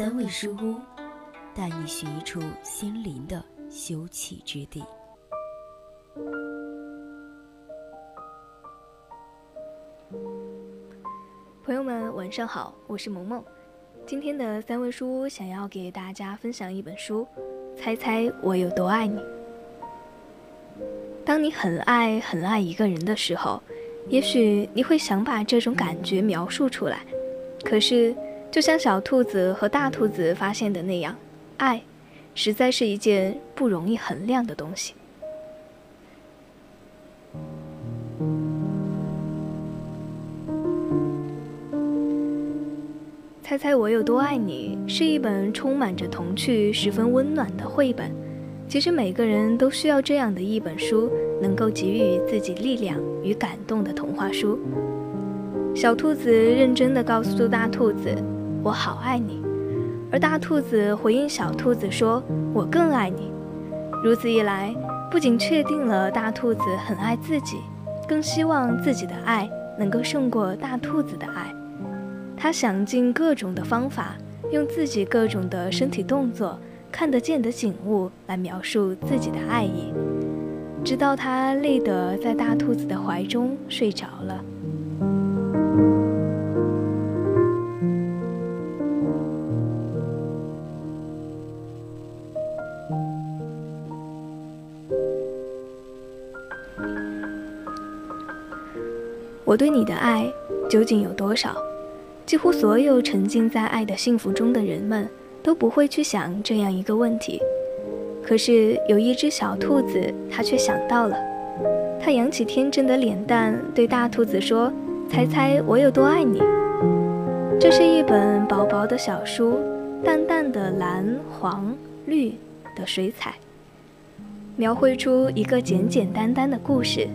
三味书屋，带你寻一处心灵的休憩之地。朋友们，晚上好，我是萌萌。今天的三味书屋想要给大家分享一本书，猜猜我有多爱你。当你很爱很爱一个人的时候，也许你会想把这种感觉描述出来。可是，就像小兔子和大兔子发现的那样，爱，实在是一件不容易衡量的东西。猜猜我有多爱你是一本充满着童趣、十分温暖的绘本。其实每个人都需要这样的一本书，能够给予自己力量与感动的童话书。小兔子认真地告诉大兔子：“我好爱你。”而大兔子回应小兔子说：“我更爱你。”如此一来，不仅确定了大兔子很爱自己，更希望自己的爱能够胜过大兔子的爱。他想尽各种的方法，用自己各种的身体动作、看得见的景物来描述自己的爱意，直到他累得在大兔子的怀中睡着了。我对你的爱究竟有多少？几乎所有沉浸在爱的幸福中的人们都不会去想这样一个问题。可是有一只小兔子，它却想到了。它扬起天真的脸蛋，对大兔子说：“猜猜我有多爱你？”这是一本薄薄的小书，淡淡的蓝、黄、绿的水彩，描绘出一个简简单单的故事：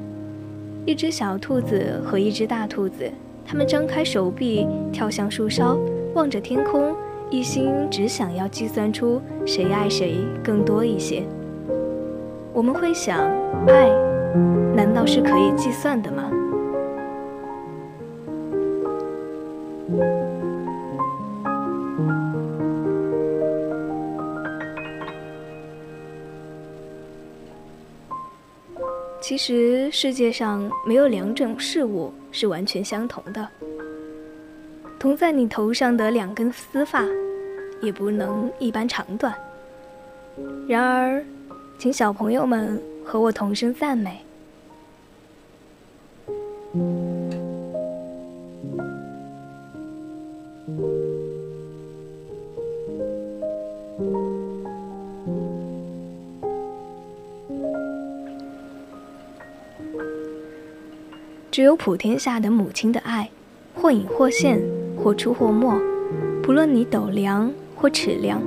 一只小兔子和一只大兔子。它们张开手臂，跳向树梢，望着天空，一心只想要计算出谁爱谁更多一些。我们会想，爱难道是可以计算的吗？其实世界上没有两种事物是完全相同的。同在你头上的两根丝发，也不能一般长短。然而，请小朋友们和我同声赞美。只有普天下的母亲的爱，或隐或现，或出或没，不论你斗量或尺量，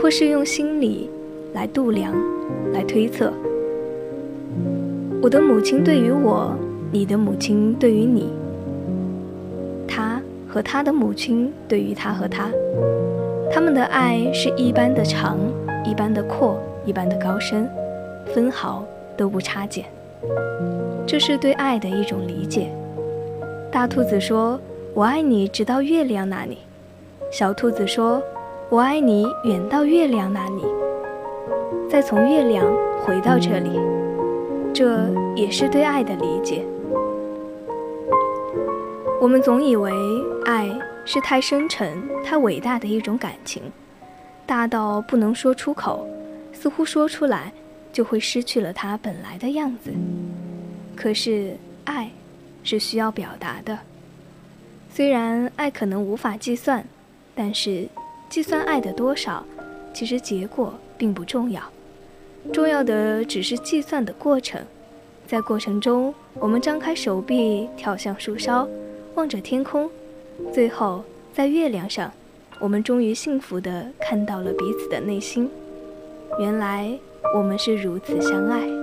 或是用心理来度量、来推测。我的母亲对于我，你的母亲对于你，他和他的母亲对于他和他，他们的爱是一般的长，一般的阔，一般的高深，分毫都不差减。这是对爱的一种理解。大兔子说：“我爱你，直到月亮那里。”小兔子说：“我爱你，远到月亮那里，再从月亮回到这里。”这也是对爱的理解。我们总以为爱是太深沉、太伟大的一种感情，大到不能说出口，似乎说出来。就会失去了它本来的样子。可是，爱是需要表达的。虽然爱可能无法计算，但是计算爱的多少，其实结果并不重要。重要的只是计算的过程。在过程中，我们张开手臂，跳向树梢，望着天空，最后在月亮上我们终于幸福地看到了彼此的内心。原来我们是如此相爱。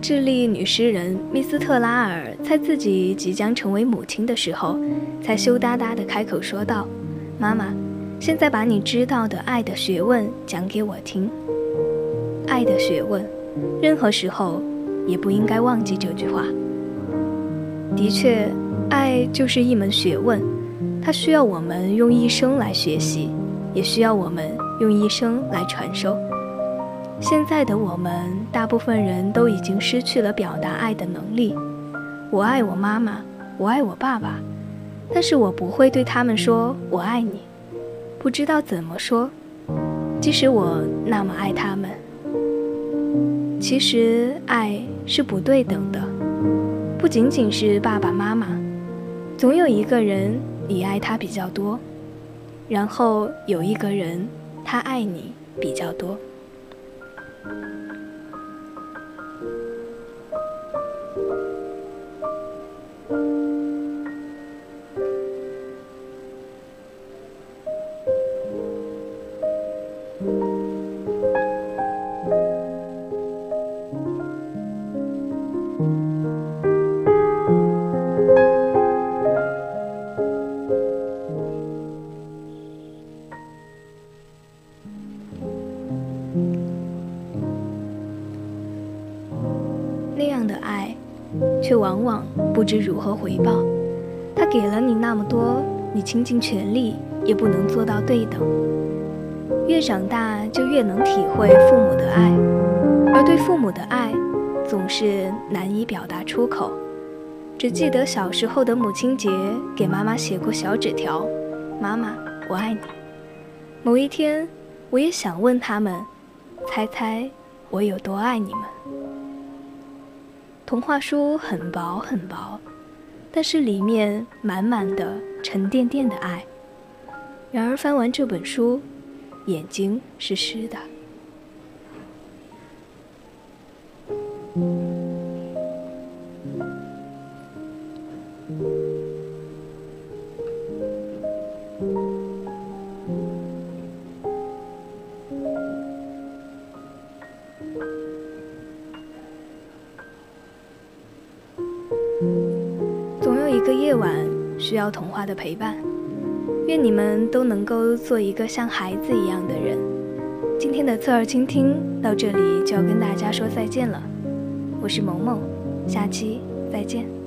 智利女诗人密斯特拉尔在自己即将成为母亲的时候，才羞答答地开口说道：“妈妈，现在把你知道的爱的学问讲给我听。爱的学问，任何时候也不应该忘记这句话。的确，爱就是一门学问，它需要我们用一生来学习，也需要我们用一生来传授。”现在的我们，大部分人都已经失去了表达爱的能力。我爱我妈妈，我爱我爸爸，但是我不会对他们说“我爱你”，不知道怎么说。即使我那么爱他们，其实爱是不对等的，不仅仅是爸爸妈妈，总有一个人你爱他比较多，然后有一个人他爱你比较多。那样的爱，却往往不知如何回报。他给了你那么多，你倾尽全力也不能做到对等。越长大，就越能体会父母的爱，而对父母的爱，总是难以表达出口。只记得小时候的母亲节，给妈妈写过小纸条：“妈妈，我爱你。”某一天，我也想问他们，猜猜我有多爱你们？童话书很薄很薄，但是里面满满的、沉甸甸的爱。然而翻完这本书，眼睛是湿的。总有一个夜晚需要童话的陪伴。愿你们都能够做一个像孩子一样的人。今天的侧耳倾听到这里就要跟大家说再见了，我是萌萌，下期再见。